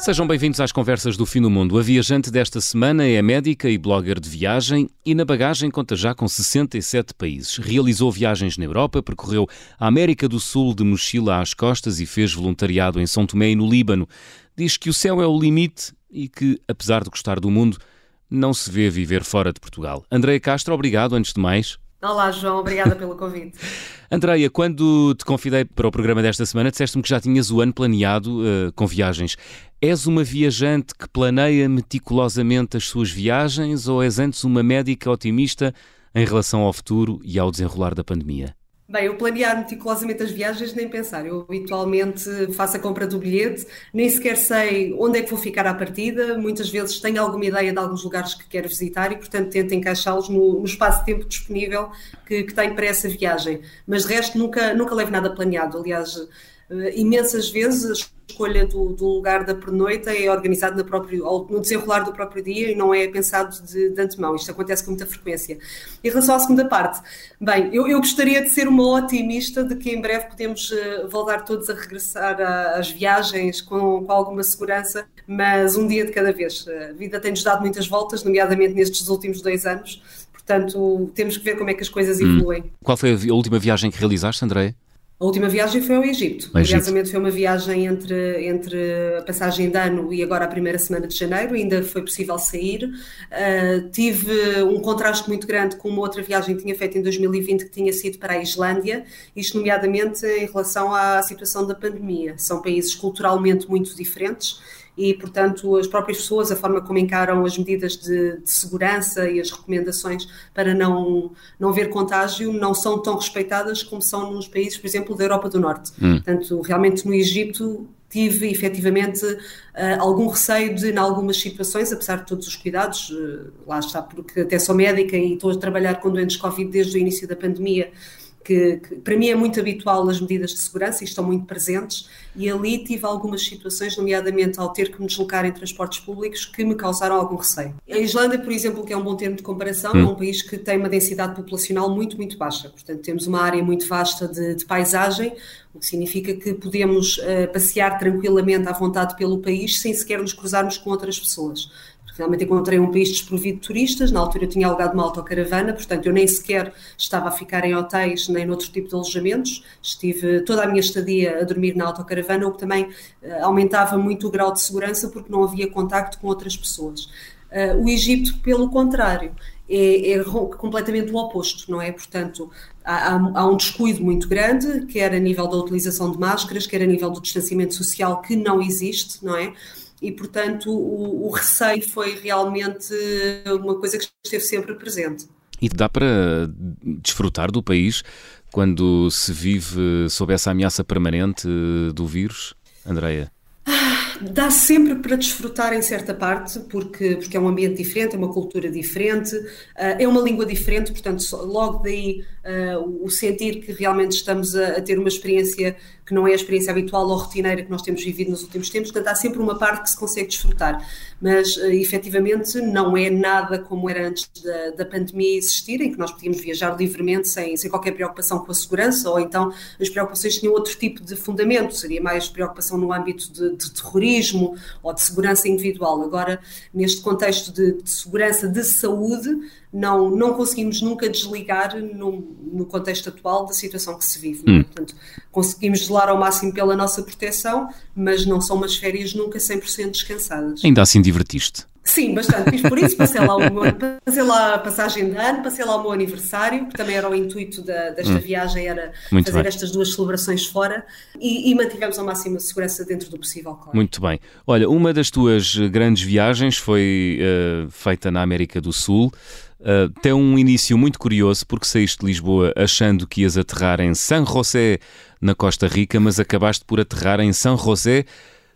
Sejam bem-vindos às conversas do Fim do Mundo. A viajante desta semana é médica e blogger de viagem e na bagagem conta já com 67 países. Realizou viagens na Europa, percorreu a América do Sul de mochila às costas e fez voluntariado em São Tomé e no Líbano. Diz que o céu é o limite e que, apesar de gostar do mundo, não se vê viver fora de Portugal. Andréia Castro, obrigado antes de mais. Olá, João, obrigada pelo convite. Andreia, quando te convidei para o programa desta semana, disseste-me que já tinhas o ano planeado uh, com viagens. És uma viajante que planeia meticulosamente as suas viagens ou és antes uma médica otimista em relação ao futuro e ao desenrolar da pandemia? Bem, eu planear meticulosamente as viagens nem pensar. Eu habitualmente faço a compra do bilhete, nem sequer sei onde é que vou ficar à partida. Muitas vezes tenho alguma ideia de alguns lugares que quero visitar e, portanto, tento encaixá-los no, no espaço de tempo disponível que, que tenho para essa viagem. Mas de resto, nunca, nunca levo nada planeado. Aliás, eh, imensas vezes escolha do, do, lugar da pernoita é organizado no, próprio, no desenrolar do próprio dia e não é pensado de, de, antemão. Isto acontece com muita frequência. Em relação à segunda parte, bem, eu, eu gostaria de ser uma otimista de que em breve podemos uh, voltar todos a regressar às viagens com, com, alguma segurança, mas um dia de cada vez. A vida tem-nos dado muitas voltas, nomeadamente nestes últimos dois anos. Portanto, temos que ver como é que as coisas hum. evoluem. Qual foi a última viagem que realizaste, André? A última viagem foi ao Egito. Curiosamente, foi uma viagem entre, entre a passagem de ano e agora a primeira semana de janeiro, ainda foi possível sair. Uh, tive um contraste muito grande com uma outra viagem que tinha feito em 2020, que tinha sido para a Islândia, isto, nomeadamente, em relação à situação da pandemia. São países culturalmente muito diferentes e, portanto, as próprias pessoas, a forma como encaram as medidas de, de, segurança e as recomendações para não, não haver contágio não são tão respeitadas como são nos países, por exemplo, da Europa do Norte. Hum. Portanto, realmente no Egito tive efetivamente uh, algum receio de, em algumas situações, apesar de todos os cuidados, uh, lá está, porque até sou médica e estou a trabalhar com doentes Covid desde o início da pandemia, que, que, para mim é muito habitual as medidas de segurança e estão muito presentes, e ali tive algumas situações, nomeadamente ao ter que me deslocar em transportes públicos, que me causaram algum receio. A Islândia, por exemplo, que é um bom termo de comparação, hum. é um país que tem uma densidade populacional muito, muito baixa, portanto temos uma área muito vasta de, de paisagem, o que significa que podemos uh, passear tranquilamente à vontade pelo país sem sequer nos cruzarmos com outras pessoas Realmente encontrei um país desprovido de turistas, na altura eu tinha alugado uma autocaravana, portanto eu nem sequer estava a ficar em hotéis nem noutro tipo de alojamentos, estive toda a minha estadia a dormir na autocaravana, o que também uh, aumentava muito o grau de segurança porque não havia contacto com outras pessoas. Uh, o Egito, pelo contrário, é, é, completamente o oposto, não é? Portanto, há, há, um descuido muito grande, quer a nível da utilização de máscaras, quer a nível do distanciamento social, que não existe, não é? E, portanto, o, o, receio foi realmente uma coisa que esteve sempre presente. E dá para desfrutar do país quando se vive sob essa ameaça permanente do vírus, Andreia? Dá sempre para desfrutar em certa parte, porque, porque é um ambiente diferente, é uma cultura diferente, uh, é uma língua diferente, portanto, logo daí uh, o sentir que realmente estamos a, a, ter uma experiência que não é a experiência habitual ou rotineira que nós temos vivido nos últimos tempos, portanto, há sempre uma parte que se consegue desfrutar, mas uh, efetivamente não é nada como era antes da, da pandemia existir, em que nós podíamos viajar livremente sem, sem qualquer preocupação com a segurança, ou então as preocupações tinham outro tipo de fundamento, seria mais preocupação no âmbito de, de terrorismo ou de segurança individual. Agora, neste contexto de, de segurança de saúde, não, não conseguimos nunca desligar no, no contexto atual da situação que se vive. É? Hum. Portanto, conseguimos zelar ao máximo pela nossa proteção, mas não são umas férias nunca 100% descansadas. Ainda assim divertiste? Sim, bastante. Fiz por isso, passei lá, o meu, passei lá a passagem de ano, passei lá o meu aniversário, que também era o intuito da, desta hum. viagem, era Muito fazer bem. estas duas celebrações fora e, e, mantivemos ao máximo a segurança dentro do possível, claro. Muito bem. Olha, uma das tuas grandes viagens foi uh, feita na América do Sul. Uh, tem um início muito curioso porque saíste de Lisboa achando que ias aterrar em San José, na Costa Rica, mas acabaste por aterrar em San José,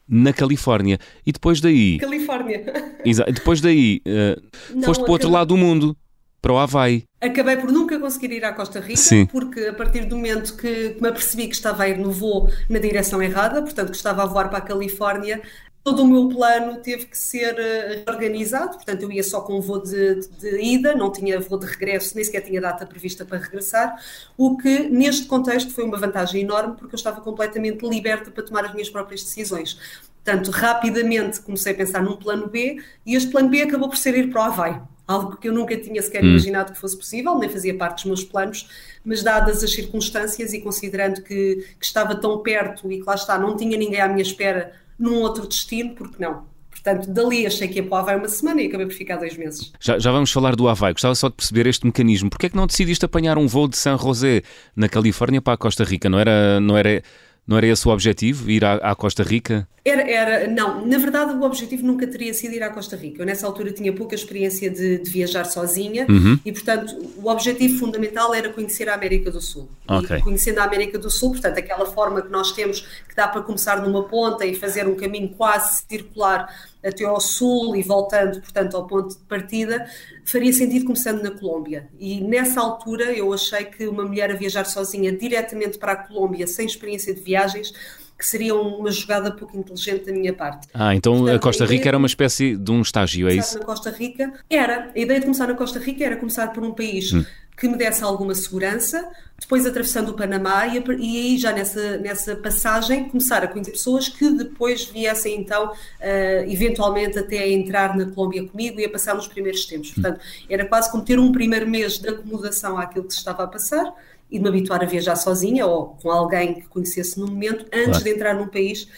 na Califórnia. E depois daí. Califórnia. Depois daí, uh, Não, foste para o outro lado do mundo, para o Havaí. Acabei por nunca conseguir ir à Costa Rica, Sim. porque a partir do momento que me apercebi que estava a ir no voo na direção errada, portanto que estava a voar para a Califórnia, todo o meu plano teve que ser eh, organizado, portanto eu ia só com um voo de, de, de, ida, não tinha voo de regresso, nem sequer tinha data prevista para regressar, o que neste contexto foi uma vantagem enorme porque eu estava completamente liberta para tomar as minhas próprias decisões. Portanto, rapidamente comecei a pensar num plano B e este plano B acabou por ser ir para o Havaí algo que eu nunca tinha sequer hum. imaginado que fosse possível, nem fazia parte dos meus planos, mas dadas as circunstâncias e considerando que, que, estava tão perto e que lá está, não tinha ninguém à minha espera num outro destino, porque não? Portanto, dali achei que ia para o Havaí uma semana e acabei por ficar dois meses. Já, já vamos falar do Havaí. Gostava só de perceber este mecanismo. Porquê é que não decidiste apanhar um voo de San José, na Califórnia, para a Costa Rica? Não era, não era, não era esse o objetivo, ir à, à Costa Rica? Era, era, não, na verdade o objetivo nunca teria sido ir à Costa Rica. Eu nessa altura tinha pouca experiência de, de viajar sozinha uhum. e, portanto, o objetivo fundamental era conhecer a América do Sul. Okay. E conhecendo a América do Sul, portanto, aquela forma que nós temos que dá para começar numa ponta e fazer um caminho quase circular até ao sul e voltando, portanto, ao ponto de partida, faria sentido começando na Colômbia. E nessa altura eu achei que uma mulher a viajar sozinha diretamente para a Colômbia, sem experiência de viagens, que seria uma jogada pouco inteligente da minha parte. Ah, então Portanto, a Costa Rica a era uma espécie de um estágio, é isso? Na Costa Rica era. A ideia de começar na Costa Rica era começar por um país hum. Que me desse alguma segurança, depois atravessando o Panamá e, e aí já nessa, nessa passagem começar a conhecer pessoas que depois viessem então uh, eventualmente até a entrar na Colômbia comigo e a passar nos primeiros tempos. Hum. Portanto, era quase como ter um primeiro mês de acomodação àquilo que se estava a passar e de me habituar a viajar sozinha ou com alguém que conhecesse no momento antes claro. de entrar num país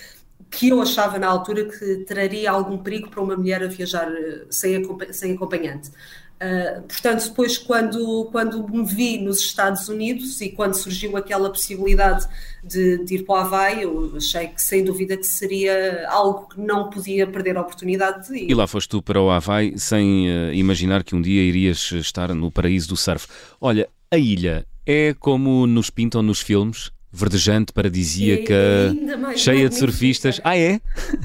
que eu achava na altura que traria algum perigo para uma mulher a viajar eh, sem, sem acompanhante. Uh, portanto, depois, quando, quando me vi nos Estados Unidos e quando surgiu aquela possibilidade de, de, ir para o Havaí, eu achei que, sem dúvida, que seria algo que não podia perder a oportunidade de ir. E lá foste tu para o Havaí sem uh, imaginar que um dia irias estar no paraíso do surf. Olha, a ilha é como nos pintam nos filmes, verdejante, paradisíaca, é cheia de surfistas. Ah, é?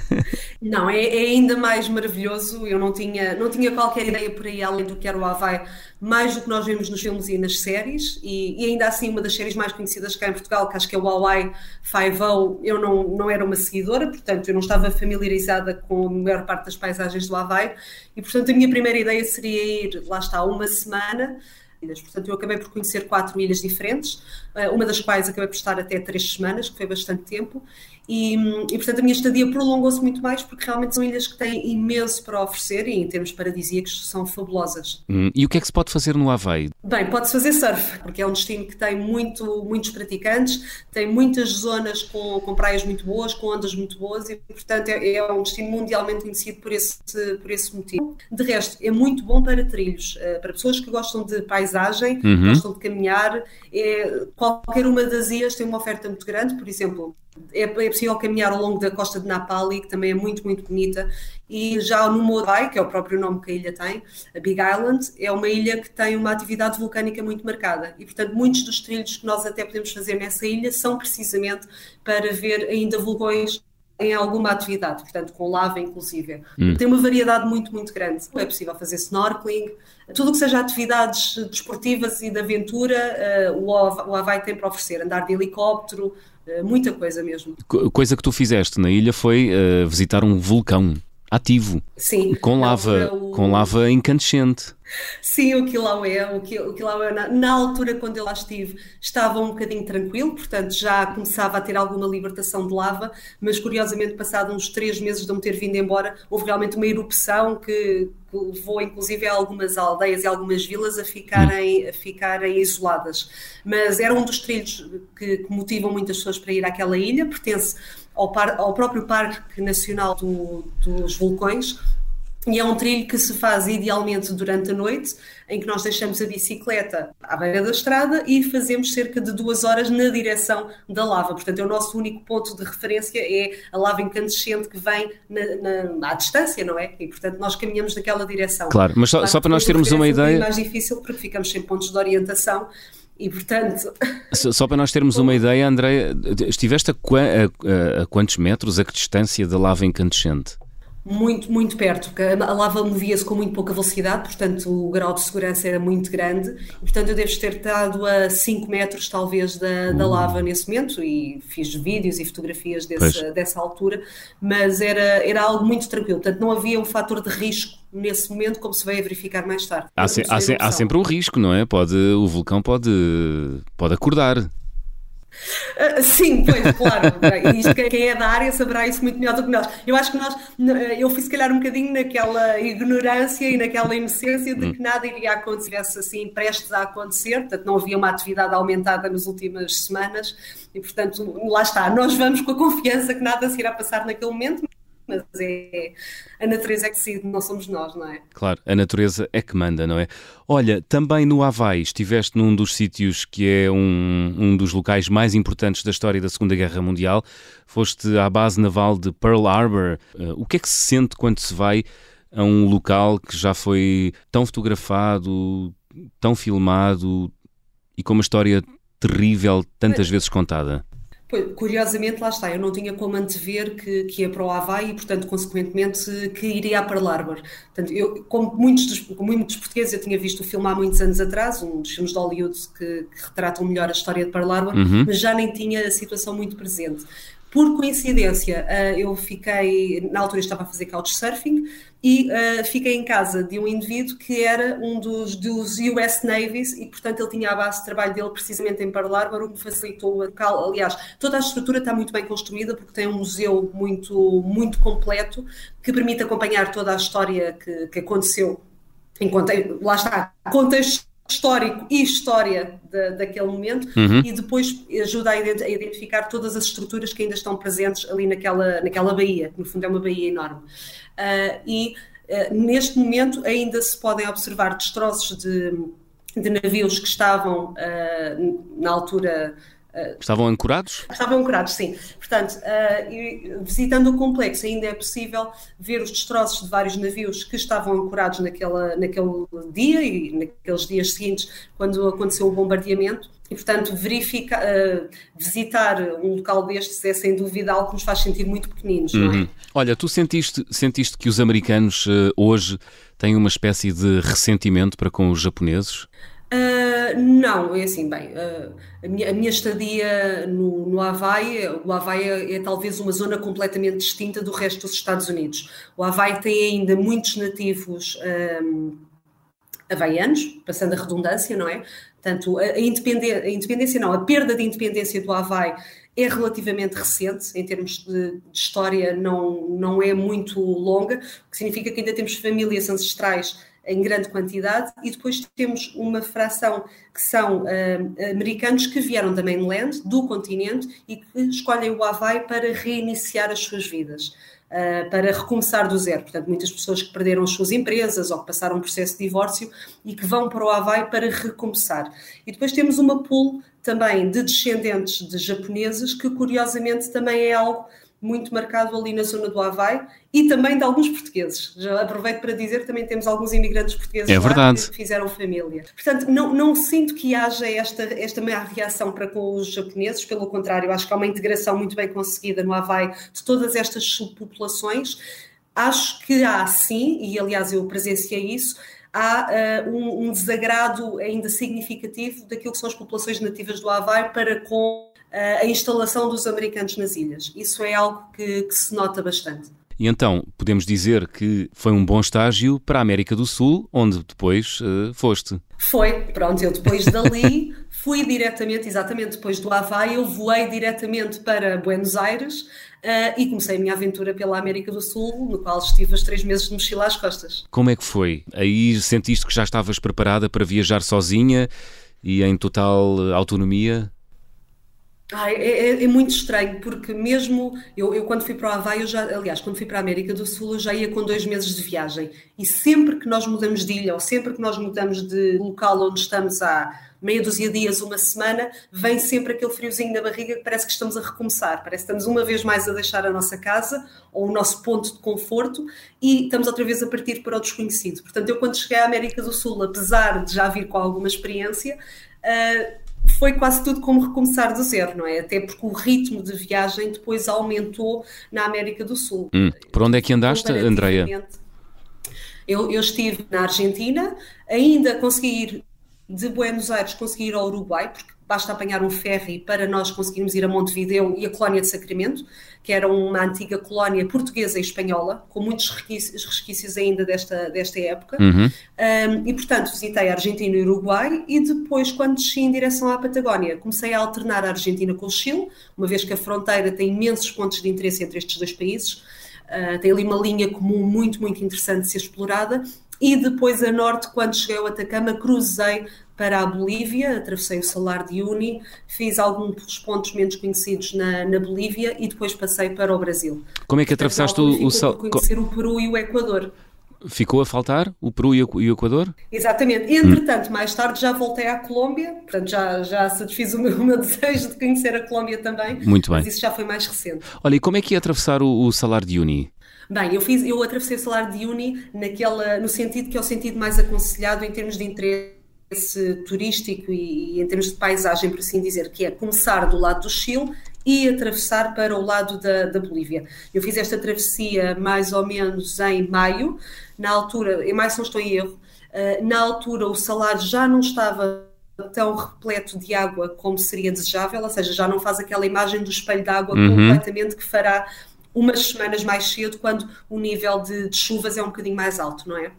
Não, é, é, ainda mais maravilhoso. Eu não tinha, não tinha qualquer ideia por aí além do que era o Havaí, mais do que nós vemos nos filmes e nas séries. E, e ainda assim, uma das séries mais conhecidas cá em Portugal, que acho que é o Hawaii Five-O, eu não, não era uma seguidora, portanto, eu não estava familiarizada com a maior parte das paisagens do Havaí. E, portanto, a minha primeira ideia seria ir, lá está, uma semana ilhas. Portanto, eu acabei por conhecer quatro ilhas diferentes, eh, uma das quais acabei por estar até três semanas, que foi bastante tempo, e, e, portanto a minha estadia prolongou-se muito mais porque realmente são ilhas que têm imenso para oferecer e em termos paradisíacos são fabulosas. Hum, e o que é que se pode fazer no Havaí? Bem, pode-se fazer surf, porque é um destino que tem muito, muitos praticantes, tem muitas zonas com, com praias muito boas, com ondas muito boas e portanto é, é, um destino mundialmente conhecido por esse, por esse motivo. De resto, é muito bom para trilhos, eh, para pessoas que gostam de paisagem, uhum. gostam de caminhar, é, qualquer uma das ilhas tem uma oferta muito grande, por exemplo, é, é possível caminhar ao longo da costa de Napali, que também é muito, muito bonita, e já no Morai, que é o próprio nome que a ilha tem, a Big Island, é uma ilha que tem uma atividade vulcânica muito marcada. E, portanto, muitos dos trilhos que nós até podemos fazer nessa ilha são precisamente para ver ainda vulcões em alguma atividade, portanto, com lava inclusive. Hum. Tem uma variedade muito, muito grande. É possível fazer snorkeling, tudo o que seja atividades desportivas e de aventura, uh, o Havaí tem para oferecer. Andar de helicóptero, muita coisa mesmo. Coisa que tu fizeste na ilha foi uh, visitar um vulcão ativo. Sim. Com lava, o... com lava incandescente. Sim, o Kilauea, o, o Kilauea na, na, altura quando eu lá estive estava um bocadinho tranquilo, portanto já começava a ter alguma libertação de lava, mas curiosamente passado uns três meses de me ter vindo embora, houve realmente uma erupção que, que levou inclusive a algumas aldeias e algumas vilas a ficarem, a ficarem isoladas. Mas era um dos trilhos que, que motivam muitas pessoas para ir àquela ilha, pertence ao, par, ao próprio Parque Nacional do, dos Vulcões, e é um trilho que se faz idealmente durante a noite, em que nós deixamos a bicicleta à beira da estrada e fazemos cerca de duas horas na direção da lava. Portanto, é o nosso único ponto de referência, é a lava incandescente que vem na, na, à distância, não é? E, portanto, nós caminhamos naquela direção. Claro, mas só, claro, só para nós termos uma ideia... É mais difícil porque ficamos sem pontos de orientação e portanto. Só para nós termos uma ideia, André, estiveste a, a, a, quantos metros, a que distância da lava incandescente? Muito, muito perto, porque a lava movia-se com muito pouca velocidade, portanto o grau de segurança era muito grande, e, portanto eu devo ter estado a 5 metros talvez da, da lava nesse momento, e fiz vídeos e fotografias desse, dessa altura, mas era, era algo muito tranquilo, portanto não havia um fator de risco nesse momento, como se veio a verificar mais tarde. Há, se, há, se, há sempre um risco, não é? Pode, o vulcão pode, pode acordar. Uh, sim, pois, claro. Isto, quem é da área saberá isso muito melhor do que nós. Eu acho que nós, eu fui se calhar um bocadinho naquela ignorância e naquela inocência de hum. que nada iria acontecer assim prestes a acontecer, portanto não havia uma atividade aumentada nas últimas semanas e portanto lá está, nós vamos com a confiança que nada se irá passar naquele momento, mas é a natureza é que decide, não somos nós, não é? Claro, a natureza é que manda, não é? Olha, também no Havaí estiveste num dos sítios que é um, um dos locais mais importantes da história da Segunda Guerra Mundial, foste à base naval de Pearl Harbor. Uh, o que é que se sente quando se vai a um local que já foi tão fotografado, tão filmado e com uma história terrível tantas vezes contada? Curiosamente, lá está, eu não tinha como antever que, que ia para o Havaí e, portanto, consequentemente, que iria a Pearl Harbor. Portanto, eu, como muitos, dos, como muitos portugueses, eu tinha visto o filme há muitos anos atrás, um dos filmes de Hollywood que, que retratam melhor a história de Pearl Harbor, uhum. mas já nem tinha a situação muito presente. Por coincidência, uh, eu fiquei, na altura estava a fazer couchsurfing e uh, fiquei em casa de um indivíduo que era um dos, dos US Navies e, portanto, ele tinha a base de trabalho dele precisamente em Pearl Harbor, o que facilitou o local. Aliás, toda a estrutura está muito bem construída porque tem um museu muito, muito completo que permite acompanhar toda a história que, que aconteceu. Enquanto, lá está, contexto histórico e história de, daquele momento uhum. e depois ajuda a, identificar todas as estruturas que ainda estão presentes ali naquela, naquela baía, que no fundo é uma baía enorme. Uh, e uh, neste momento ainda se podem observar destroços de, de navios que estavam uh, na altura Estavam ancorados? Estavam ancorados, sim. Portanto, uh, visitando o complexo, ainda é possível ver os destroços de vários navios que estavam ancorados naquela, naquele dia e naqueles dias seguintes, quando aconteceu o bombardeamento. E, portanto, verifica, uh, visitar um local destes é sem dúvida algo que nos faz sentir muito pequeninos. Uhum. É? Olha, tu sentiste, sentiste que os americanos uh, hoje têm uma espécie de ressentimento para com os japoneses? Uh, não, é assim, bem, uh, a, minha, a, minha, estadia no, no Havaí, o Havaí é, é, talvez uma zona completamente distinta do resto dos Estados Unidos. O Havaí tem ainda muitos nativos um, havaianos, passando a redundância, não é? Portanto, a, a, independência, a independência não, a perda de independência do Havaí é relativamente recente, em termos de, de, história não, não é muito longa, o que significa que ainda temos famílias ancestrais em grande quantidade, e depois temos uma fração que são uh, americanos que vieram da mainland, do continente, e que escolhem o Havaí para reiniciar as suas vidas, uh, para recomeçar do zero. Portanto, muitas pessoas que perderam as suas empresas ou que passaram um processo de divórcio e que vão para o Havaí para recomeçar. E depois temos uma pool também de descendentes de japoneses, que curiosamente também é algo muito marcado ali na zona do Havaí e também de alguns portugueses. Já aproveito para dizer que também temos alguns imigrantes portugueses é verdade. que fizeram família. Portanto, não, não sinto que haja esta, esta má reação para com os japoneses, pelo contrário, acho que há uma integração muito bem conseguida no Havaí de todas estas subpopulações. Acho que há sim, e aliás eu presenciei isso, há uh, um, um desagrado ainda significativo daquilo que são as populações nativas do Havaí para com a instalação dos americanos nas ilhas. Isso é algo que, que se nota bastante. E então, podemos dizer que foi um bom estágio para a América do Sul, onde depois uh, foste. Foi, pronto, eu depois dali fui diretamente, exatamente depois do Havaí, eu voei diretamente para Buenos Aires uh, e comecei a minha aventura pela América do Sul, no qual estive os três meses de mochila às costas. Como é que foi? Aí sentiste que já estavas preparada para viajar sozinha e em total autonomia? Ai, é, é, é, muito estranho, porque mesmo eu, eu, quando fui para o Havaí, eu já, aliás, quando fui para a América do Sul, eu já ia com dois meses de viagem. E sempre que nós mudamos de ilha, ou sempre que nós mudamos de local onde estamos há meia dúzia de dias, uma semana, vem sempre aquele friozinho na barriga que parece que estamos a recomeçar, parece que estamos uma vez mais a deixar a nossa casa ou o nosso ponto de conforto e estamos outra vez a partir para o desconhecido. Portanto, eu quando cheguei à América do Sul, apesar de já vir com alguma experiência, uh, foi quase tudo como recomeçar do zero, não é? Até porque o ritmo de viagem depois aumentou na América do Sul. Hum. Por onde é que andaste, Andreia? Eu, eu, estive na Argentina, ainda consegui ir de Buenos Aires, consegui ir ao Uruguai, porque basta apanhar um ferry para nós conseguirmos ir a Montevideo e a colónia de Sacramento, que era uma antiga colónia portuguesa e espanhola, com muitos resquícios, resquícios ainda desta, desta época. Uhum. Um, e, portanto, visitei a Argentina e o Uruguai e depois, quando desci em direção à Patagónia, comecei a alternar a Argentina com o Chile, uma vez que a fronteira tem imensos pontos de interesse entre estes dois países. Uh, tem ali uma linha comum muito, muito interessante de ser explorada e depois a norte, quando cheguei ao Atacama, cruzei para a Bolívia, atravessei o Salar de Uyuni, fiz alguns pontos menos conhecidos na, na Bolívia e depois passei para o Brasil. Como é que atravessaste o, o Salar? conhecer o Peru e o Equador. Ficou a faltar o Peru e o Equador? Exatamente. Entretanto, hum. mais tarde já voltei à Colômbia, portanto já, já satisfiz o meu, o meu, desejo de conhecer a Colômbia também. Muito bem. Mas isso já foi mais recente. Olha, e como é que ia atravessar o, o Salar de Uyuni? Bem, eu, fiz, eu atravessei o Salar de Uni naquela, no sentido que é o sentido mais aconselhado em termos de interesse turístico e, e, em termos de paisagem, por assim dizer, que é começar do lado do Chile e atravessar para o lado da, da Bolívia. Eu fiz esta travessia mais ou menos em maio, na altura, em maio se não estou em erro, uh, na altura o salário já não estava tão repleto de água como seria desejável, ou seja, já não faz aquela imagem do espelho de água uhum. completamente que fará umas semanas mais cedo, quando o nível de, de chuvas é um bocadinho mais alto, não é?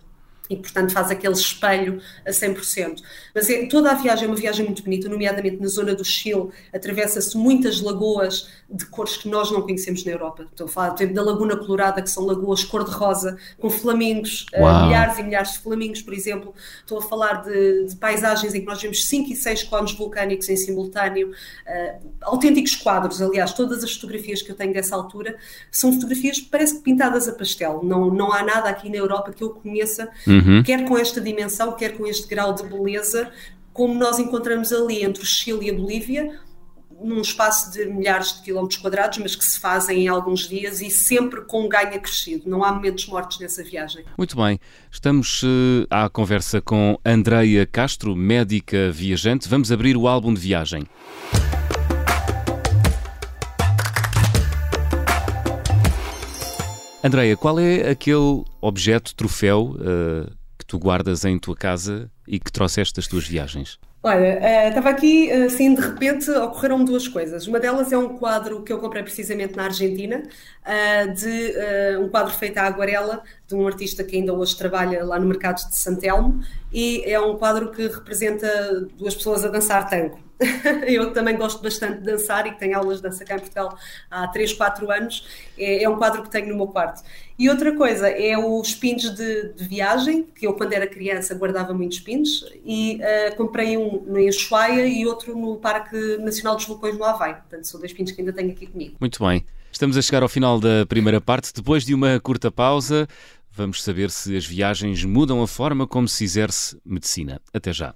E, portanto, faz aquele espelho a 100%. Mas é, toda a viagem é uma viagem muito bonita, nomeadamente na zona do Chile, atravessa-se muitas lagoas de cores que nós não conhecemos na Europa. Estou a falar da Laguna Colorada, que são lagoas cor-de-rosa, com flamingos, uh, milhares e milhares de flamingos, por exemplo. Estou a falar de, de, paisagens em que nós vemos 5 e 6 cones vulcânicos em simultâneo, uh, autênticos quadros, aliás, todas as fotografias que eu tenho dessa altura são fotografias parece que pintadas a pastel. Não, não há nada aqui na Europa que eu conheça uhum uhum. quer com esta dimensão, quer com este grau de beleza, como nós encontramos ali entre o Chile e a Bolívia, num espaço de milhares de quilómetros quadrados, mas que se fazem em alguns dias e sempre com um ganho acrescido. Não há momentos mortos nessa viagem. Muito bem. Estamos uh, à conversa com Andreia Castro, médica viajante. Vamos abrir o álbum de viagem. Andreia, qual é aquele objeto, troféu, uh, que tu guardas em tua casa e que trouxeste das tuas viagens? Olha, uh, estava aqui, assim, de repente ocorreram duas coisas. Uma delas é um quadro que eu comprei precisamente na Argentina, uh, de um quadro feito à aguarela, de um artista que ainda hoje trabalha lá no mercado de Santelmo, e é um quadro que representa duas pessoas a dançar tango. eu também gosto bastante de dançar e tenho aulas de dança cá em Portugal há 3, 4 anos. É, é, um quadro que tenho no meu quarto. E outra coisa é os pins de, de viagem, que eu quando era criança guardava muitos pins, e uh, comprei um no Ushuaia e outro no Parque Nacional dos Vulcões no Havaí. Portanto, são dois pins que ainda tenho aqui comigo. Muito bem. Estamos a chegar ao final da primeira parte. Depois de uma curta pausa, vamos saber se as viagens mudam a forma como se exerce medicina. Até já.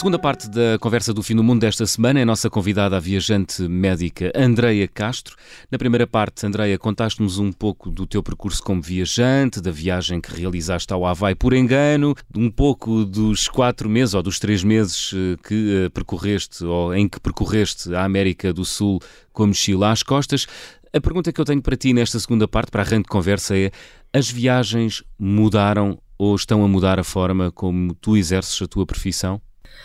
Segunda parte da conversa do fim do mundo desta semana é a nossa convidada, a viajante médica Andreia Castro. Na primeira parte, Andreia, contaste-nos um pouco do teu percurso como viajante, da viagem que realizaste ao Havaí por engano, um pouco dos quatro meses ou dos três meses eh, que eh, percorreste ou em que percorreste a América do Sul com a mochila às costas. A pergunta que eu tenho para ti nesta segunda parte, para a arranque de conversa, é: as viagens mudaram ou estão a mudar a forma como tu exerces a tua profissão?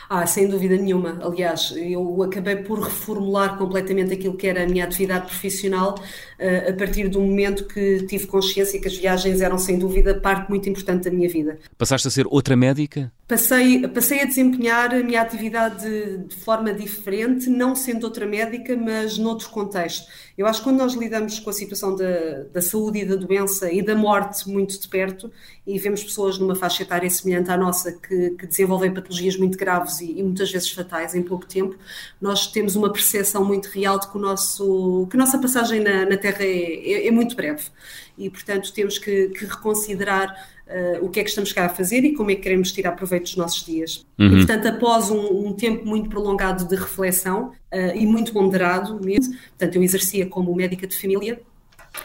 Ah, sem dúvida nenhuma. Aliás, eu acabei por reformular completamente aquilo que era a minha atividade profissional uh, a partir do momento que tive consciência que as viagens eram, sem dúvida, parte muito importante da minha vida. Passaste a ser outra médica? Passei, passei a desempenhar a minha atividade de, de forma diferente, não sendo outra médica, mas noutro contexto. Eu acho que quando nós lidamos com a situação da, da saúde e da doença e da morte muito de perto, e vemos pessoas numa faixa etária semelhante à nossa que, que desenvolvem patologias muito graves, e, e, muitas vezes fatais em pouco tempo, nós temos uma percepção muito real de que, o nosso, que a nossa passagem na, na Terra é, é, é, muito breve. E, portanto, temos que, que reconsiderar Uh, o que é que estamos cá a fazer e como é que queremos tirar proveito dos nossos dias. Uhum. E, portanto, após um, um, tempo muito prolongado de reflexão uh, e muito ponderado mesmo, portanto, eu exercia como médica de família,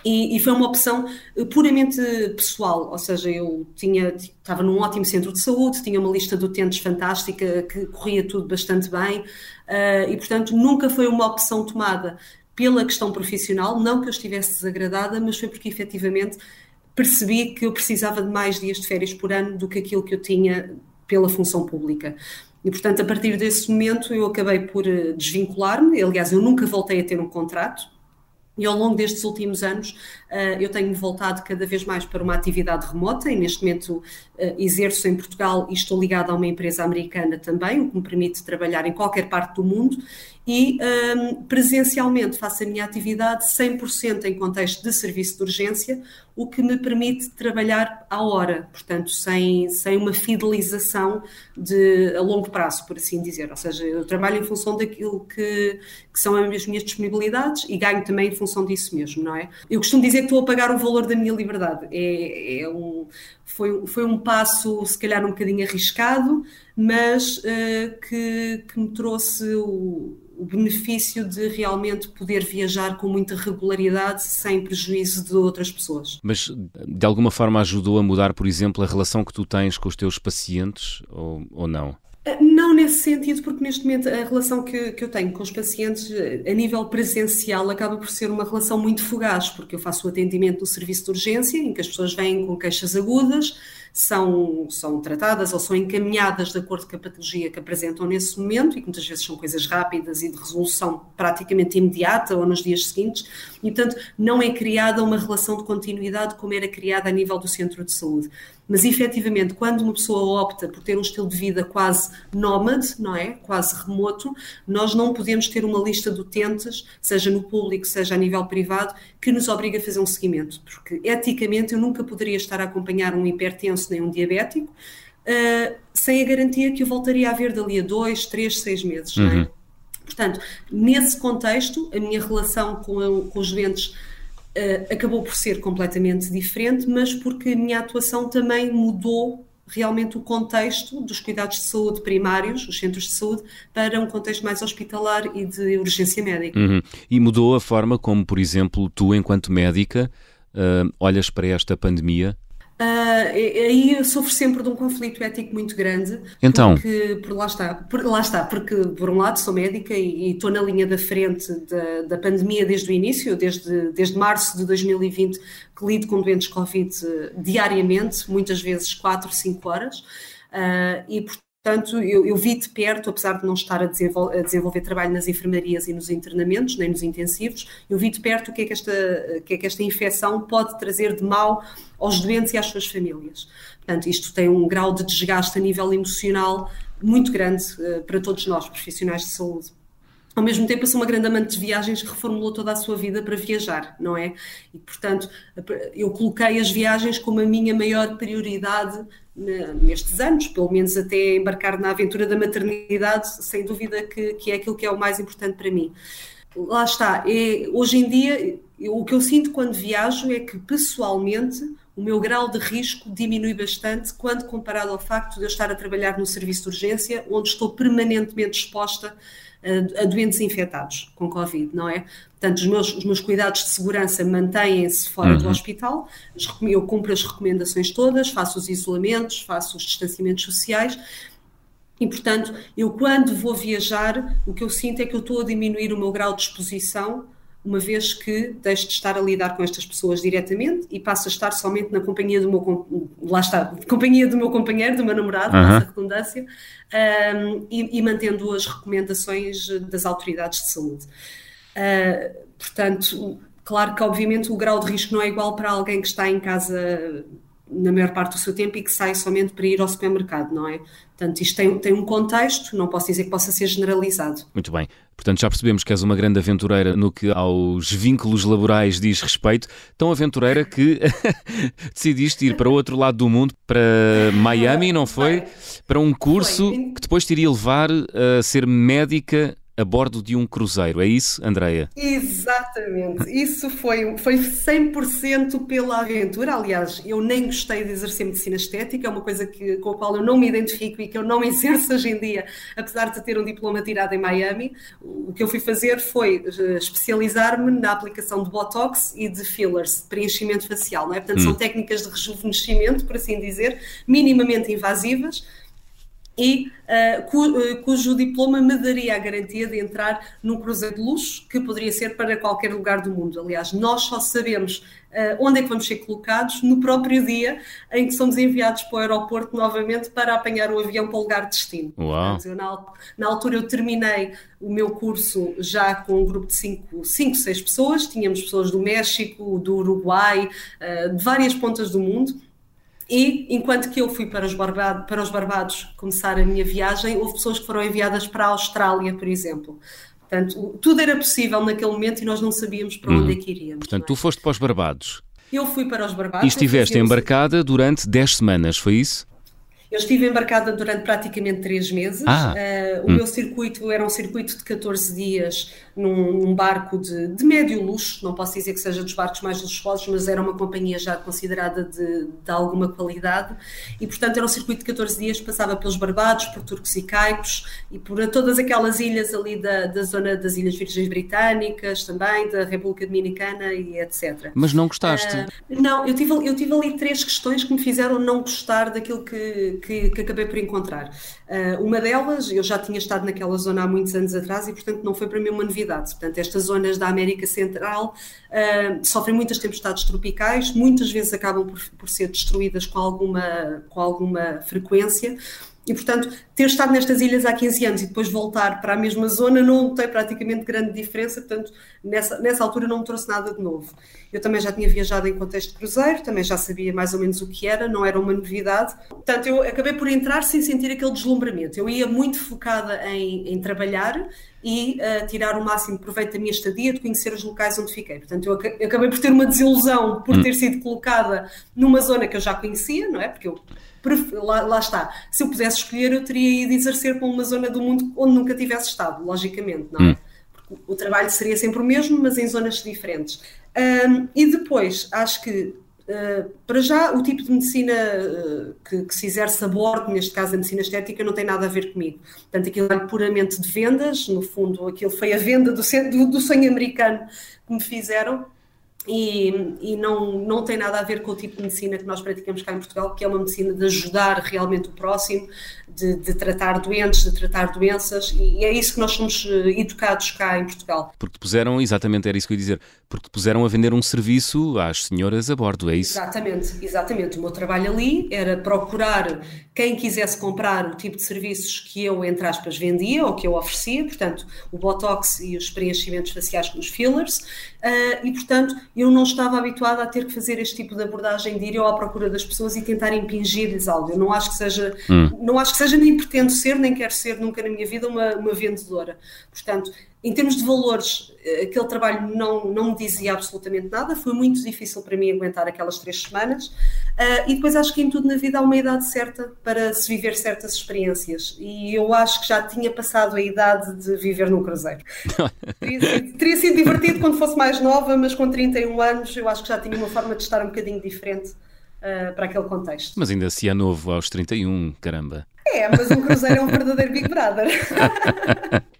e, e, foi uma opção eh, puramente pessoal, ou seja, eu tinha, estava num ótimo centro de saúde, tinha uma lista de utentes fantástica, que corria tudo bastante bem, uh, e portanto nunca foi uma opção tomada pela questão profissional, não que eu estivesse desagradada, mas foi porque efetivamente percebi que eu precisava de mais dias de férias por ano do que aquilo que eu tinha pela função pública. E, portanto, a partir desse momento eu acabei por eh, desvincular-me. Aliás, eu nunca voltei a ter um contrato, e ao longo destes últimos anos, eu tenho voltado cada vez mais para uma atividade remota e neste momento uh, exerço em Portugal e estou ligada a uma empresa americana também, o que me permite trabalhar em qualquer parte do mundo e um, presencialmente faço a minha atividade 100% em contexto de serviço de urgência, o que me permite trabalhar à hora, portanto, sem, sem uma fidelização de, a longo prazo, por assim dizer. Ou seja, eu trabalho em função daquilo que, que são as minhas disponibilidades e ganho também em função disso mesmo, não é? Eu costumo dizer que estou a pagar o valor da minha liberdade. É, é um, foi, foi um passo, se calhar, um bocadinho arriscado, mas uh, que, que me trouxe o o benefício de realmente poder viajar com muita regularidade sem prejuízo de outras pessoas. Mas de alguma forma ajudou a mudar, por exemplo, a relação que tu tens com os teus pacientes ou, ou não? Eh, não nesse sentido, porque neste momento a relação que, que eu tenho com os pacientes eh, a nível presencial acaba por ser uma relação muito fugaz, porque eu faço o atendimento no serviço de urgência, em que as pessoas vêm com queixas agudas, são, são tratadas ou são encaminhadas de acordo com a patologia que apresentam nesse momento e que muitas vezes são coisas rápidas e de resolução praticamente imediata ou nos dias seguintes, e portanto não é criada uma relação de continuidade como era criada a nível do centro de saúde. Mas efetivamente, quando uma pessoa opta por ter um estilo de vida quase nómade, não é? Quase remoto, nós não podemos ter uma lista de utentes, seja no público, seja a nível privado, que nos obriga a fazer um seguimento. Porque eticamente eu nunca poderia estar a acompanhar um hipertenso nem um diabético uh, sem a garantia que eu voltaria a ver dali a dois, três, seis meses, uhum. não é? Uhum. Portanto, nesse contexto, a minha relação com, com os doentes uh, acabou por ser completamente diferente, mas porque a minha atuação também mudou realmente o contexto dos cuidados de saúde primários, os centros de saúde, para um contexto mais hospitalar e de urgência médica. Uhum. E mudou a forma como, por exemplo, tu, enquanto médica, uh, olhas para esta pandemia Uh, aí eu sofro sempre de um conflito ético muito grande. Então. Porque, por lá está, por, lá está, porque por um lado sou médica e, estou na linha da frente da, da pandemia desde o início, desde, desde março de 2020, que lido com doentes Covid diariamente, muitas vezes 4, 5 horas. Uh, e, portanto, Portanto, eu, eu, vi de perto, apesar de não estar a desenvolver, a desenvolver, trabalho nas enfermarias e nos internamentos, nem nos intensivos, eu vi de perto o que é que esta, que é que esta infecção pode trazer de mal aos doentes e às suas famílias. Portanto, isto tem um grau de desgaste a nível emocional muito grande uh, para todos nós, profissionais de saúde. Ao mesmo tempo, eu sou uma grande amante de viagens que reformulou toda a sua vida para viajar, não é? E, portanto, eu coloquei as viagens como a minha maior prioridade nestes anos, pelo menos até embarcar na aventura da maternidade, sem dúvida que, que é aquilo que é o mais importante para mim. Lá está, é, hoje em dia, eu, o que eu sinto quando viajo é que, pessoalmente, o meu grau de risco diminui bastante quando comparado ao facto de eu estar a trabalhar no serviço de urgência, onde estou permanentemente exposta a, a doentes infectados com Covid, não é? Portanto, os meus, os meus cuidados de segurança mantêm-se fora uhum. do hospital, eu cumpro as recomendações todas, faço os isolamentos, faço os distanciamentos sociais, e, portanto, eu quando vou viajar, o que eu sinto é que eu estou a diminuir o meu grau de exposição uma vez que deixo de estar a lidar com estas pessoas diretamente e passo a estar somente na companhia do meu lá está, companhia do meu companheiro, do meu namorado, uhum. essa redundância, um, e, e, mantendo as recomendações das autoridades de saúde. Uh, portanto, claro que obviamente o grau de risco não é igual para alguém que está em casa na maior parte do seu tempo e que sai somente para ir ao supermercado, não é? Portanto, isto tem, tem um contexto, não posso dizer que possa ser generalizado. Muito bem. Portanto, já percebemos que és uma grande aventureira no que aos vínculos laborais diz respeito. Tão aventureira que decidiste ir para o outro lado do mundo, para Miami, não foi? Para um curso que depois te iria levar a ser médica a bordo de um cruzeiro. É isso, Andreia? Exatamente. Isso foi, foi 100% pela aventura. Aliás, eu nem gostei de exercer medicina estética, é uma coisa que, com a qual eu não me identifico e que eu não exerço hoje em dia, apesar de ter um diploma tirado em Miami. O que eu fui fazer foi eh, especializar-me na aplicação de Botox e de fillers, de preenchimento facial. Não é? Portanto, hum. são técnicas de rejuvenescimento, por assim dizer, minimamente invasivas e uh, cu, uh, cujo diploma me daria a garantia de entrar num cruzeiro de luxo que poderia ser para qualquer lugar do mundo. Aliás, nós só sabemos uh, onde é que vamos ser colocados no próprio dia em que somos enviados para o aeroporto novamente para apanhar o avião para o lugar de destino. Portanto, eu, na, na, altura eu terminei o meu curso já com um grupo de 5, 6 pessoas, tínhamos pessoas do México, do Uruguai, de várias pontas do mundo e enquanto que eu fui para os, Barbados, para os Barbados começar a minha viagem, houve pessoas que foram enviadas para a Austrália, por exemplo. Portanto, tudo era possível naquele momento e nós não sabíamos para onde hum. é que iríamos. Portanto, é? tu foste para os Barbados. Eu fui para os Barbados. E estiveste embarcada durante 10 semanas, foi isso? Eu estive embarcada durante praticamente três meses. Ah, uh, o hum. meu circuito era um circuito de 14 dias num, num barco de, de, médio luxo. Não posso dizer que seja dos barcos mais luxuosos, mas era uma companhia já considerada de, de alguma qualidade. E, portanto, era um circuito de 14 dias. Passava pelos Barbados, por Turcos e Caicos e por todas aquelas ilhas ali da, da zona das Ilhas Virgens Britânicas, também da República Dominicana e etc. Mas não gostaste? Uh, não, eu tive, eu tive ali três questões que me fizeram não gostar daquilo que que, que acabei por encontrar. Uh, uma delas, eu já tinha estado naquela zona há muitos anos atrás e, portanto, não foi para mim uma novidade. Portanto, estas zonas da América Central uh, sofrem muitas tempestades tropicais, muitas vezes acabam por, por ser destruídas com alguma, com alguma frequência. E, portanto, ter estado nestas ilhas há 15 anos e depois voltar para a mesma zona não tem praticamente grande diferença, portanto, nessa, nessa altura não me trouxe nada de novo. Eu também já tinha viajado em contexto de cruzeiro, também já sabia mais ou menos o que era, não era uma novidade. Portanto, eu acabei por entrar sem sentir aquele deslumbramento. Eu ia muito focada em, em trabalhar e uh, tirar o máximo proveito da minha estadia, de conhecer os locais onde fiquei. Portanto, eu acabei por ter uma desilusão por hum. ter sido colocada numa zona que eu já conhecia, não é? Porque eu Lá, lá, está. Se eu pudesse escolher, eu teria ido exercer para uma zona do mundo onde nunca tivesse estado, logicamente, não é? Hum. Porque o trabalho seria sempre o mesmo, mas em zonas diferentes. Um, e depois, acho que, uh, para já, o tipo de medicina uh, que, que, se exerce a bordo, neste caso a medicina estética, não tem nada a ver comigo. Portanto, aquilo é puramente de vendas, no fundo, aquilo foi a venda do, do, do sonho americano que me fizeram e, e, não, não tem nada a ver com o tipo de medicina que nós praticamos cá em Portugal, que é uma medicina de ajudar realmente o próximo, de, de tratar doentes, de tratar doenças, e é isso que nós somos eh, educados cá em Portugal. Porque puseram, exatamente, era isso que eu ia dizer, porque puseram a vender um serviço às senhoras a bordo, é isso? Exatamente, exatamente. O meu trabalho ali era procurar quem quisesse comprar o tipo de serviços que eu, entre aspas, vendia ou que eu oferecia, portanto, o Botox e os preenchimentos faciais com os fillers, uh, e portanto, eu não estava habituada a ter que fazer este tipo de abordagem de ir eu à procura das pessoas e tentar impingir-lhes algo. Eu não acho que seja, hum. não acho que seja nem pretendo ser, nem quero ser nunca na minha vida uma, uma vendedora. Portanto, em termos de valores, eh, aquele trabalho não, não me dizia absolutamente nada, foi muito difícil para mim aguentar aquelas três semanas. Uh, e depois acho que em tudo na vida há uma idade certa para se viver certas experiências. E eu acho que já tinha passado a idade de viver num cruzeiro. teria, sido, teria sido divertido quando fosse mais nova, mas com 31 anos eu acho que já tinha uma forma de estar um bocadinho diferente. Uh, para aquele contexto. Mas ainda se é novo aos 31, caramba. É, mas um cruzeiro é um verdadeiro Big Brother.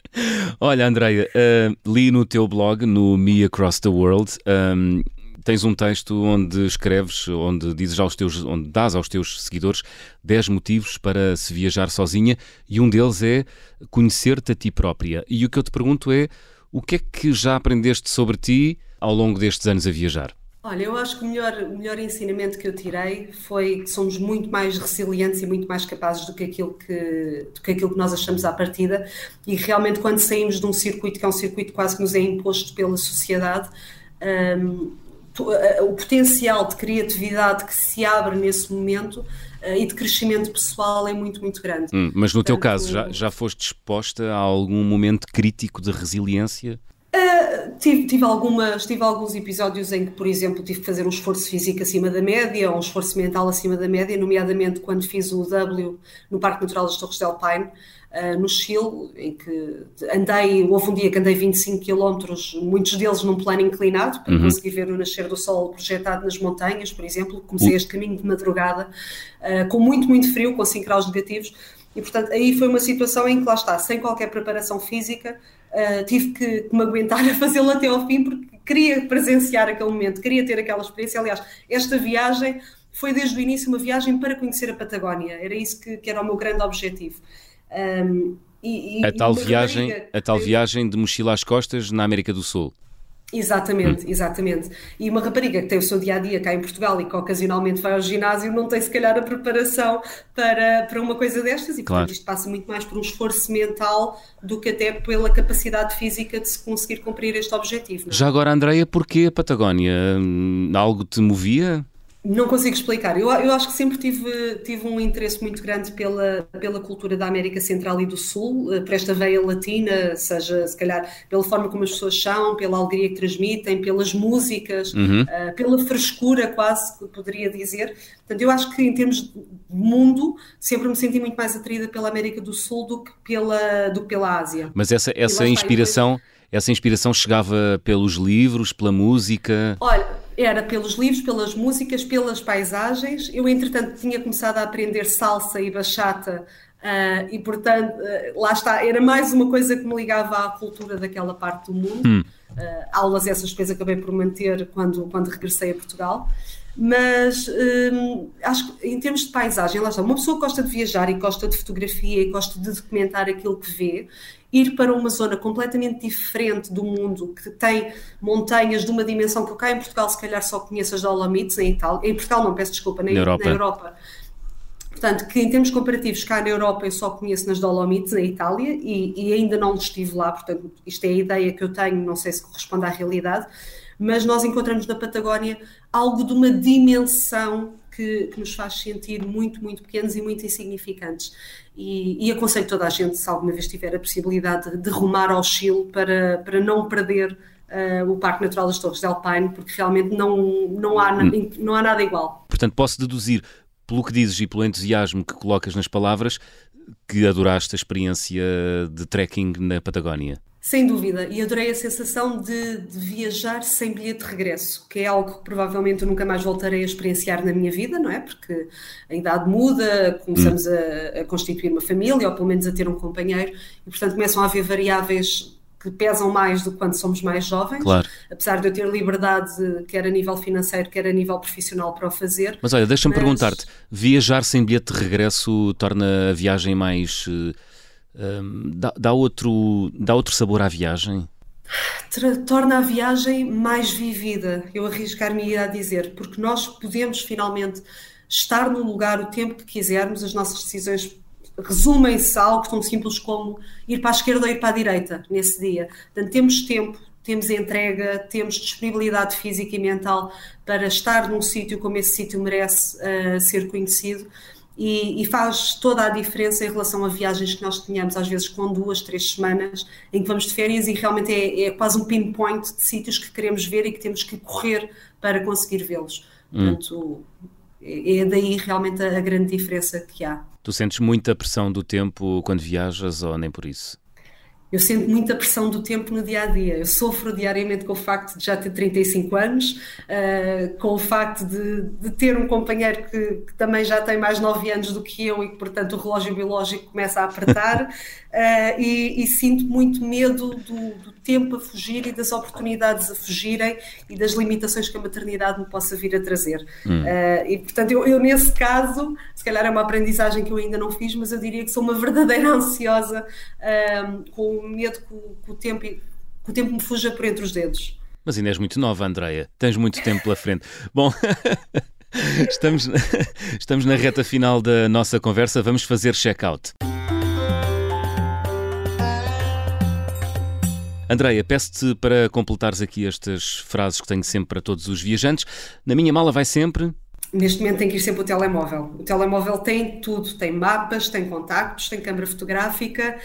Olha, Andreia, uh, li no teu blog, no Me Across the World, um, tens um texto onde escreves, onde dizes aos teus, onde dás aos teus seguidores 10 motivos para se viajar sozinha e um deles é conhecer-te a ti própria. E o que eu te pergunto é, o que é que já aprendeste sobre ti ao longo destes anos a viajar? Olha, eu acho que o melhor, o melhor ensinamento que eu tirei foi que somos muito mais resilientes e muito mais capazes do que aquilo que, do que, aquilo que nós achamos à partida. E realmente, quando saímos de um circuito que é um circuito quase que nos é imposto pela sociedade, um, o potencial de criatividade que se abre nesse momento uh, e de crescimento pessoal é muito, muito grande. Hum, mas no Portanto, teu caso, já, já foste exposta a algum momento crítico de resiliência? Uh, tive, tive, algumas, tive alguns episódios em que, por exemplo, tive que fazer um esforço físico acima da média ou um esforço mental acima da média, nomeadamente quando fiz o W no Parque Natural das Torres del Paine, uh, no Chile, em que andei, houve um dia que andei 25 km, muitos deles num plano inclinado, para uhum. conseguir ver o nascer do sol projetado nas montanhas, por exemplo. Comecei este caminho de madrugada, uh, com muito, muito frio, com 5 graus negativos, e portanto aí foi uma situação em que lá está, sem qualquer preparação física, uh, tive que, que me aguentar a fazê-lo até ao fim, porque queria presenciar aquele momento, queria ter aquela experiência. Aliás, esta viagem foi desde o início uma viagem para conhecer a Patagónia, era isso que, que era o meu grande objetivo. Um, e, e, a, tal viagem, a tal viagem de mochila às costas na América do Sul. Exatamente, exatamente. E uma rapariga que tem o seu dia a dia cá em Portugal e que ocasionalmente vai ao ginásio não tem se calhar a preparação para, para uma coisa destas e portanto claro. isto passa muito mais por um esforço mental do que até pela capacidade física de se conseguir cumprir este objetivo. É? Já agora, Andreia, porquê a Patagónia? Hum, algo te movia? Não consigo explicar. Eu, eu acho que sempre tive, tive um interesse muito grande pela, pela cultura da América Central e do Sul, eh, por esta veia latina, seja se calhar pela forma como as pessoas são, pela alegria que transmitem, pelas músicas, uhum. uh, pela frescura, quase que poderia dizer. Portanto, eu acho que em termos de mundo, sempre me senti muito mais atraída pela América do Sul do que pela, do que pela Ásia. Mas essa, essa inspiração. Essa inspiração chegava pelos livros, pela música? Olha, era pelos livros, pelas músicas, pelas paisagens. Eu, entretanto, tinha começado a aprender salsa e bachata uh, e, portanto, uh, lá está, era mais uma coisa que me ligava à cultura daquela parte do mundo. Hum. Uh, aulas essas depois acabei por manter quando, quando regressei a Portugal. Mas um, acho que em termos de paisagem, lá está, uma pessoa gosta de viajar e gosta de fotografia e gosta de documentar aquilo que vê ir para uma zona completamente diferente do mundo, que tem montanhas de uma dimensão que eu cá em Portugal se calhar só conheço as Dolomites, em Itália, em Portugal não, peço desculpa, na, na, Europa. na Europa. Portanto, que em termos comparativos, cá na Europa eu só conheço nas Dolomites, na Itália, e, e ainda não estive lá, portanto, isto é a ideia que eu tenho, não sei se corresponde à realidade, mas nós encontramos na Patagónia algo de uma dimensão que, que, nos faz sentir muito, muito pequenos e muito insignificantes. E, e aconselho toda a gente, se alguma vez tiver a possibilidade de rumar ao Chile para, para não perder uh, o Parque Natural das Torres de Alpine, porque realmente não, não, há, hum. não há nada igual. Portanto, posso deduzir, pelo que dizes e pelo entusiasmo que colocas nas palavras, que adoraste a experiência de trekking na Patagónia. Sem dúvida, e adorei a sensação de, de, viajar sem bilhete de regresso, que é algo que provavelmente eu nunca mais voltarei a experienciar na minha vida, não é? Porque a idade muda, começamos hum. a, a, constituir uma família, ou pelo menos a ter um companheiro, e portanto começam a haver variáveis que pesam mais do que quando somos mais jovens, claro. apesar de eu ter liberdade, quer a nível financeiro, quer a nível profissional para o fazer. Mas olha, deixa-me mas... perguntar-te, viajar sem bilhete de regresso torna a viagem mais uh um, dá, dá, outro, dá outro sabor à viagem? Torna a viagem mais vivida, eu arriscar-me a dizer, porque nós podemos finalmente estar no lugar o tempo que quisermos, as nossas decisões resumem-se a algo tão simples como ir para a esquerda ou ir para a direita nesse dia. Portanto, temos tempo, temos entrega, temos disponibilidade física e mental para estar num sítio como esse sítio merece uh, ser conhecido e, e, faz toda a diferença em relação a viagens que nós tínhamos, às vezes com duas, três semanas, em que vamos de férias e realmente é, é quase um pinpoint de sítios que queremos ver e que temos que correr para conseguir vê-los. Hum. Portanto, é, é daí realmente a, a grande diferença que há. Tu sentes muita pressão do tempo quando viajas ou nem por isso? Eu sinto muita pressão do tempo no dia a dia. Eu sofro diariamente com o facto de já ter 35 anos, uh, com o facto de, de ter um companheiro que, que, também já tem mais 9 anos do que eu e que, portanto, o relógio biológico começa a apertar. uh, e, e, sinto muito medo do, do, tempo a fugir e das oportunidades a fugirem e das limitações que a maternidade me possa vir a trazer. Hum. Uh, e, portanto, eu, eu, nesse caso, se calhar é uma aprendizagem que eu ainda não fiz, mas eu diria que sou uma verdadeira ansiosa com medo que o, que o tempo, que o tempo me fuja por entre os dedos. Mas ainda és muito nova, Andreia. Tens muito tempo pela frente. Bom. Estamos, estamos na reta final da nossa conversa. Vamos fazer check-out. Andreia, peço-te para completares aqui estas frases que tenho sempre para todos os viajantes. Na minha mala vai sempre neste momento tem que ir sempre o telemóvel. O telemóvel tem tudo, tem mapas, tem contactos, tem câmara fotográfica.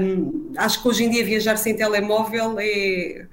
Um, acho que hoje em dia viajar sem telemóvel é.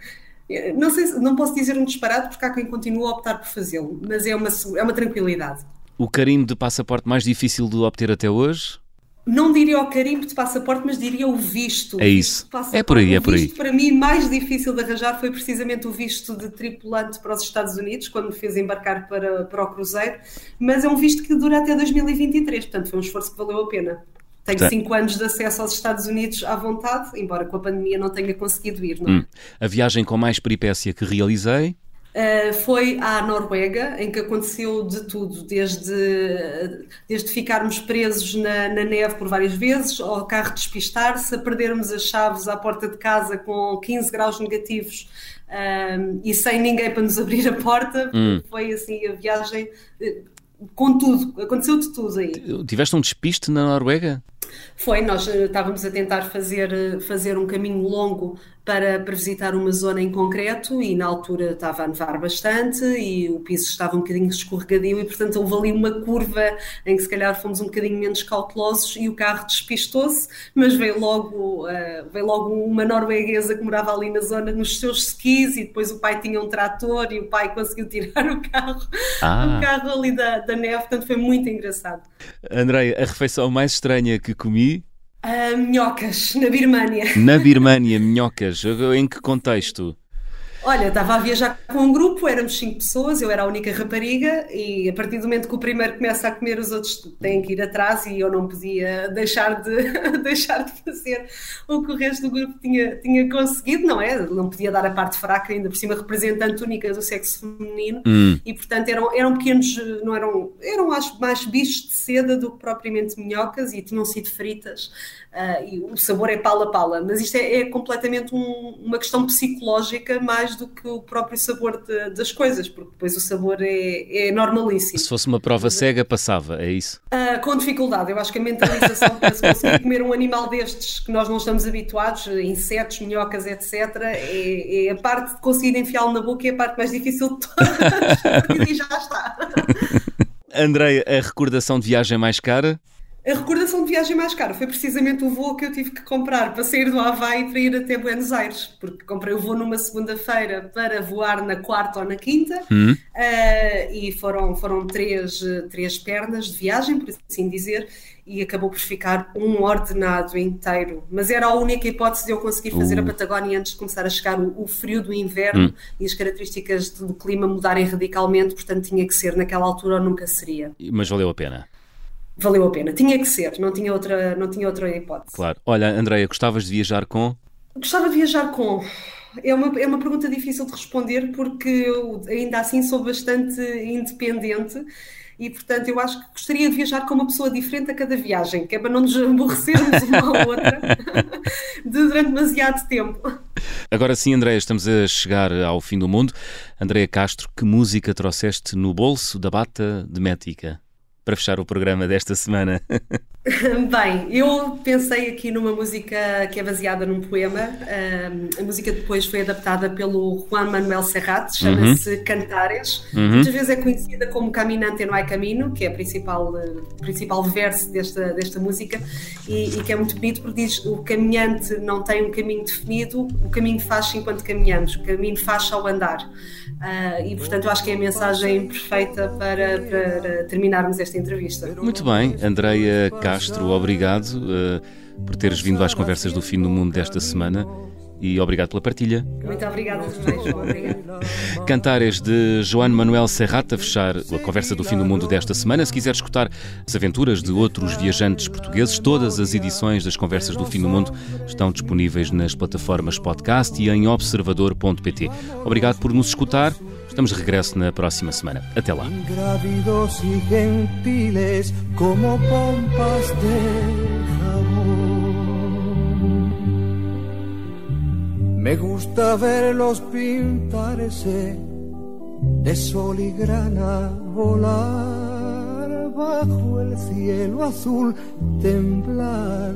Não, sei, não posso dizer um disparate porque há quem continue a optar por fazê-lo, mas é uma, é uma tranquilidade. O carimbo de passaporte mais difícil de obter até hoje? Não diria o carimbo de passaporte, mas diria o visto. É isso. É por aí, é por aí. Para mim mais difícil de arranjar foi precisamente o visto de tripulante para os Estados Unidos, quando me fez embarcar para, para o cruzeiro, mas é um visto que dura até 2023, portanto foi um esforço que valeu a pena. Tenho tá. cinco anos de acesso aos Estados Unidos à vontade, embora com a pandemia não tenha conseguido ir. Não é? hum. A viagem com mais peripécia que realizei? Uh, foi à Noruega, em que aconteceu de tudo, desde, desde ficarmos presos na, na neve por várias vezes, ao carro despistar-se, a perdermos as chaves à porta de casa com 15 graus negativos uh, e sem ninguém para nos abrir a porta. Hum. Foi assim a viagem eh, com tudo, aconteceu de tudo aí. Tiveste um despiste na Noruega? Foi, nós estávamos a tentar fazer, fazer um caminho longo para, para visitar uma zona em concreto e na altura estava a nevar bastante e o piso estava um bocadinho escorregadio e portanto houve ali uma curva em que se calhar fomos um bocadinho menos cautelosos e o carro despistou-se, mas veio logo, uh, veio logo uma norueguesa que morava ali na zona nos seus skis e depois o pai tinha um trator e o pai conseguiu tirar o carro, ah. o carro ali da, da neve, portanto foi muito engraçado. Andrei, a refeição mais estranha que comi Uh, minhocas, na Birmânia. Na Birmânia, minhocas. Em que contexto? Olha, estava a viajar com um grupo, éramos cinco pessoas, eu era a única rapariga e a partir do momento que o primeiro começa a comer, os outros têm que ir atrás e eu não podia deixar de, deixar de fazer o que o resto do grupo tinha, tinha conseguido, não é? Não podia dar a parte fraca, ainda por cima representante única do sexo feminino hum. e portanto eram, eram pequenos, não eram, eram acho mais bichos de seda do que propriamente minhocas e tinham sido fritas uh, e o sabor é pala-pala, mas isto é, é completamente um, uma questão psicológica mais do que o próprio sabor de, das coisas, porque depois o sabor é, é normalíssimo. Se fosse uma prova cega, passava, é isso? Uh, com dificuldade. Eu acho que a mentalização para se conseguir comer um animal destes que nós não estamos habituados, insetos, minhocas, etc., é, é a parte de conseguir enfiá-lo na boca é a parte mais difícil de todas. e já está. Andrei, a recordação de viagem mais cara? A recordação de viagem mais cara foi precisamente o voo que eu tive que comprar para sair do Havaí para ir até Buenos Aires, porque comprei o voo numa segunda-feira para voar na quarta ou na quinta, uhum. uh, e foram, foram três, três pernas de viagem, por assim dizer, e acabou por ficar um ordenado inteiro. Mas era a única hipótese de eu conseguir fazer uh. a Patagónia antes de começar a chegar o, o frio do inverno uhum. e as características do clima mudarem radicalmente, portanto tinha que ser naquela altura ou nunca seria. Mas valeu a pena valeu a pena. Tinha que ser, não tinha outra, não tinha outra hipótese. Claro. Olha, Andreia, gostavas de viajar com? Gostava de viajar com. É uma, é uma pergunta difícil de responder porque eu ainda assim sou bastante independente e, portanto, eu acho que gostaria de viajar com uma pessoa diferente a cada viagem, que é para não nos aborrecermos uma à outra durante demasiado tempo. Agora sim, Andréia, estamos a chegar ao fim do mundo. Andréia Castro, que música trouxeste no bolso da bata de Mética? Para fechar o programa desta semana? Bem, eu pensei aqui numa música que é baseada num poema. Um, a música depois foi adaptada pelo Juan Manuel Serrat, chama-se uhum. Cantares. Uhum. Muitas vezes é conhecida como Caminante no Hay Camino, que é o principal, principal verso desta, desta música, e, e, que é muito bonito porque diz: O caminhante não tem um caminho definido, o caminho faz enquanto caminhamos, o caminho faz ao andar. Uh, e portanto eu acho que é a mensagem perfeita para, para terminarmos esta entrevista. Muito bem, Andreia Castro, obrigado uh, por teres vindo às conversas do fim do mundo desta semana e obrigado pela partilha. Muito obrigada também, Cantares de João Manuel Serrata, fechar a conversa do fim do mundo desta semana. Se quiser escutar as aventuras de outros viajantes portugueses, todas as edições das conversas do fim do mundo estão disponíveis nas plataformas podcast e em observador.pt. Obrigado por nos escutar. Estamos de regresso na próxima semana. Até lá. Me gusta verlos pintarse de sol y grana, volar bajo el cielo azul, temblar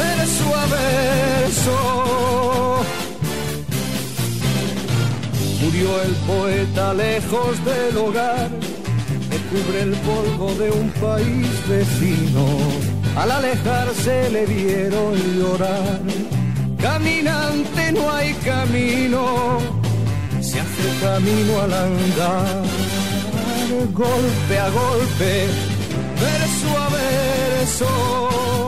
verso a verso. Murió el poeta lejos del hogar cubre el polvo de un país vecino. Al alejarse le vieron llorar. Caminante no hay camino, se hace camino al andar. Golpe a golpe, verso a verso.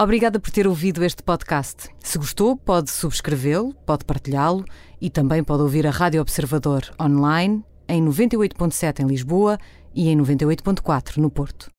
Obrigada por ter ouvido este podcast. Se gostou, pode subscrevê-lo, pode partilhá-lo e também pode ouvir a Rádio Observador online em 98.7 em Lisboa e em 98.4 no Porto.